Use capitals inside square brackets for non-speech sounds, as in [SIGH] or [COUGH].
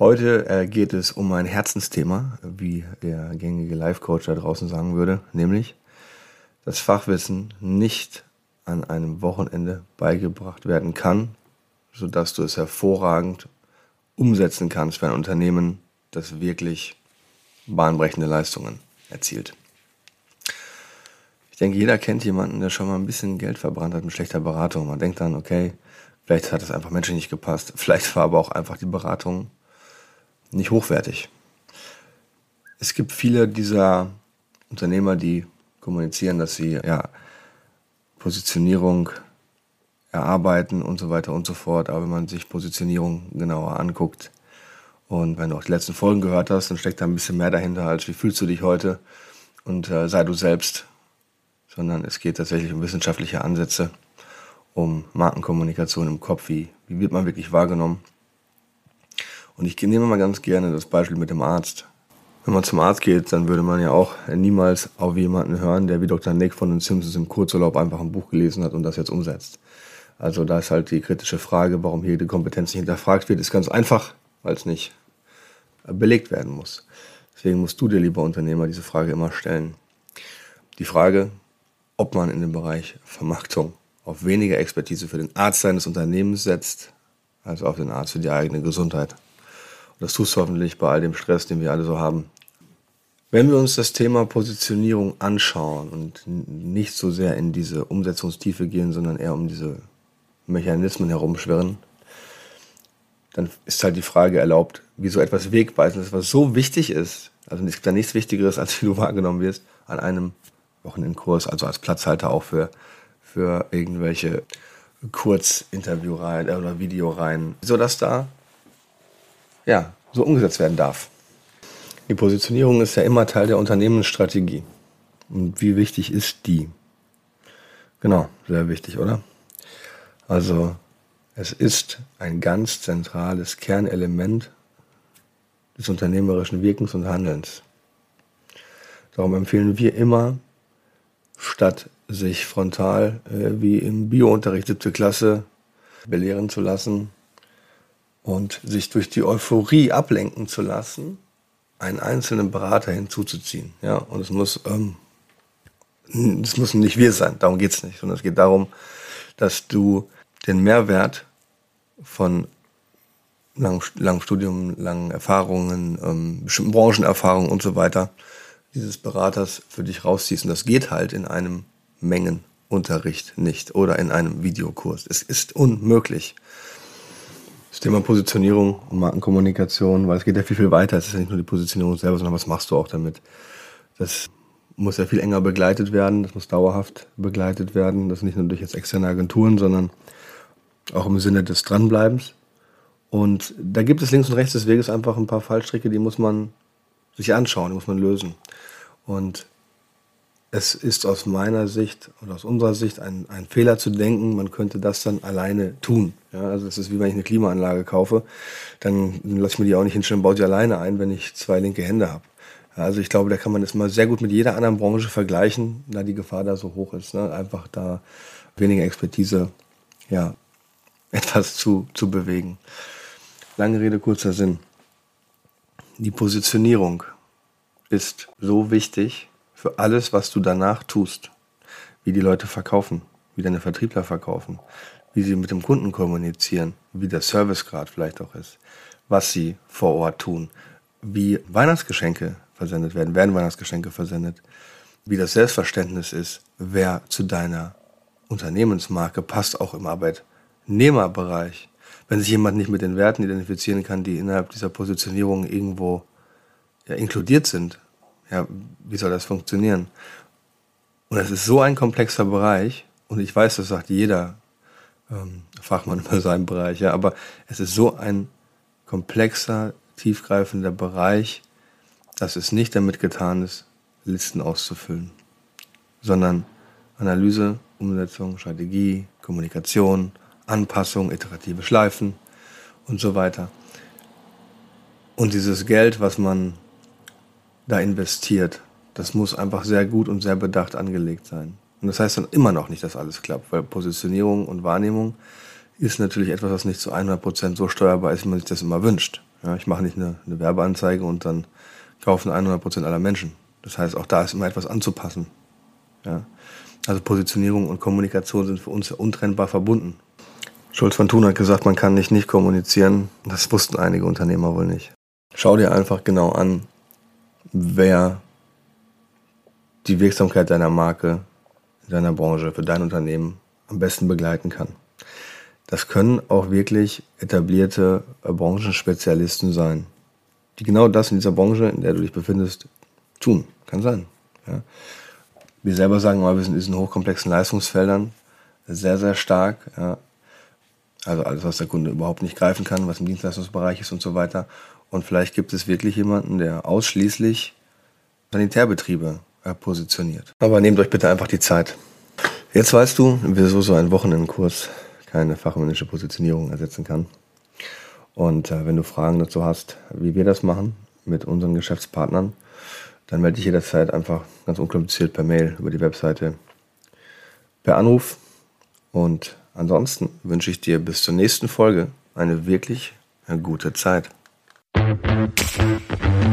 Heute äh, geht es um ein Herzensthema, wie der gängige Life-Coach da draußen sagen würde, nämlich dass Fachwissen nicht an einem Wochenende beigebracht werden kann, sodass du es hervorragend umsetzen kannst für ein Unternehmen, das wirklich bahnbrechende Leistungen erzielt. Ich denke, jeder kennt jemanden, der schon mal ein bisschen Geld verbrannt hat mit schlechter Beratung. Man denkt dann, okay, vielleicht hat es einfach menschlich nicht gepasst. [LAUGHS] Vielleicht war aber auch einfach die Beratung nicht hochwertig. Es gibt viele dieser Unternehmer, die kommunizieren, dass sie ja, Positionierung erarbeiten und so weiter und so fort. Aber wenn man sich Positionierung genauer anguckt und wenn du auch die letzten Folgen gehört hast, dann steckt da ein bisschen mehr dahinter, als wie fühlst du dich heute und äh, sei du selbst. Sondern es geht tatsächlich um wissenschaftliche Ansätze, um Markenkommunikation im Kopf, wie, wie wird man wirklich wahrgenommen und ich nehme mal ganz gerne das Beispiel mit dem Arzt. Wenn man zum Arzt geht, dann würde man ja auch niemals auf jemanden hören, der wie Dr. Nick von den Simpsons im Kurzurlaub einfach ein Buch gelesen hat und das jetzt umsetzt. Also da ist halt die kritische Frage, warum hier die Kompetenz nicht hinterfragt wird, ist ganz einfach, weil es nicht belegt werden muss. Deswegen musst du dir, lieber Unternehmer, diese Frage immer stellen. Die Frage, ob man in dem Bereich Vermarktung auf weniger Expertise für den Arzt seines Unternehmens setzt, als auf den Arzt für die eigene Gesundheit. Das tust du hoffentlich bei all dem Stress, den wir alle so haben. Wenn wir uns das Thema Positionierung anschauen und nicht so sehr in diese Umsetzungstiefe gehen, sondern eher um diese Mechanismen herumschwirren, dann ist halt die Frage erlaubt, wie so etwas Wegweisendes, was so wichtig ist, also es gibt da nichts Wichtigeres, als wie du wahrgenommen wirst, an einem Wochenendkurs, also als Platzhalter auch für, für irgendwelche Kurzinterviewreihen oder Videoreihen, sodass da ja, so umgesetzt werden darf. Die Positionierung ist ja immer Teil der Unternehmensstrategie. Und wie wichtig ist die? Genau, sehr wichtig, oder? Also es ist ein ganz zentrales Kernelement des unternehmerischen Wirkens und Handelns. Darum empfehlen wir immer, statt sich frontal äh, wie im Biounterricht siebte Klasse belehren zu lassen, und sich durch die Euphorie ablenken zu lassen, einen einzelnen Berater hinzuzuziehen. Ja, und es muss, ähm, es müssen nicht wir sein, darum geht's nicht, sondern es geht darum, dass du den Mehrwert von langem, langem Studium, langen Erfahrungen, ähm, bestimmten Branchenerfahrungen und so weiter dieses Beraters für dich rausziehst. Und das geht halt in einem Mengenunterricht nicht oder in einem Videokurs. Es ist unmöglich das Thema Positionierung und Markenkommunikation, weil es geht ja viel, viel weiter. Es ist ja nicht nur die Positionierung selber, sondern was machst du auch damit? Das muss ja viel enger begleitet werden, das muss dauerhaft begleitet werden. Das nicht nur durch jetzt externe Agenturen, sondern auch im Sinne des Dranbleibens. Und da gibt es links und rechts des Weges einfach ein paar Fallstricke, die muss man sich anschauen, die muss man lösen. Und es ist aus meiner Sicht oder aus unserer Sicht ein, ein Fehler zu denken, man könnte das dann alleine tun. Ja, also es ist wie wenn ich eine Klimaanlage kaufe, dann lasse ich mir die auch nicht hinstellen, baue sie alleine ein, wenn ich zwei linke Hände habe. Also ich glaube, da kann man das mal sehr gut mit jeder anderen Branche vergleichen, da die Gefahr da so hoch ist. Ne? Einfach da weniger Expertise, ja, [LAUGHS] etwas zu, zu bewegen. Lange Rede, kurzer Sinn. Die Positionierung ist so wichtig, für alles, was du danach tust. Wie die Leute verkaufen, wie deine Vertriebler verkaufen, wie sie mit dem Kunden kommunizieren, wie der Servicegrad vielleicht auch ist, was sie vor Ort tun, wie Weihnachtsgeschenke versendet werden, werden Weihnachtsgeschenke versendet, wie das Selbstverständnis ist, wer zu deiner Unternehmensmarke passt auch im Arbeitnehmerbereich. Wenn sich jemand nicht mit den Werten identifizieren kann, die innerhalb dieser Positionierung irgendwo ja, inkludiert sind, ja, wie soll das funktionieren? Und es ist so ein komplexer Bereich, und ich weiß, das sagt jeder ähm, Fachmann über seinen Bereich, ja, aber es ist so ein komplexer, tiefgreifender Bereich, dass es nicht damit getan ist, Listen auszufüllen, sondern Analyse, Umsetzung, Strategie, Kommunikation, Anpassung, iterative Schleifen und so weiter. Und dieses Geld, was man da investiert, das muss einfach sehr gut und sehr bedacht angelegt sein. Und das heißt dann immer noch nicht, dass alles klappt, weil Positionierung und Wahrnehmung ist natürlich etwas, was nicht zu 100% so steuerbar ist, wie man sich das immer wünscht. Ja, ich mache nicht eine, eine Werbeanzeige und dann kaufen 100% aller Menschen. Das heißt, auch da ist immer etwas anzupassen. Ja. Also Positionierung und Kommunikation sind für uns untrennbar verbunden. Schulz von Thun hat gesagt, man kann nicht nicht kommunizieren. Das wussten einige Unternehmer wohl nicht. Schau dir einfach genau an, wer die Wirksamkeit deiner Marke, deiner Branche, für dein Unternehmen am besten begleiten kann. Das können auch wirklich etablierte Branchenspezialisten sein, die genau das in dieser Branche, in der du dich befindest, tun. Kann sein. Ja. Wir selber sagen mal, wir sind in diesen hochkomplexen Leistungsfeldern sehr, sehr stark. Ja. Also alles, was der Kunde überhaupt nicht greifen kann, was im Dienstleistungsbereich ist und so weiter. Und vielleicht gibt es wirklich jemanden, der ausschließlich Sanitärbetriebe äh, positioniert. Aber nehmt euch bitte einfach die Zeit. Jetzt weißt du, wieso so ein Wochenendkurs keine fachmännische Positionierung ersetzen kann. Und äh, wenn du Fragen dazu hast, wie wir das machen mit unseren Geschäftspartnern, dann melde dich jederzeit einfach ganz unkompliziert per Mail über die Webseite, per Anruf. Und ansonsten wünsche ich dir bis zur nächsten Folge eine wirklich eine gute Zeit.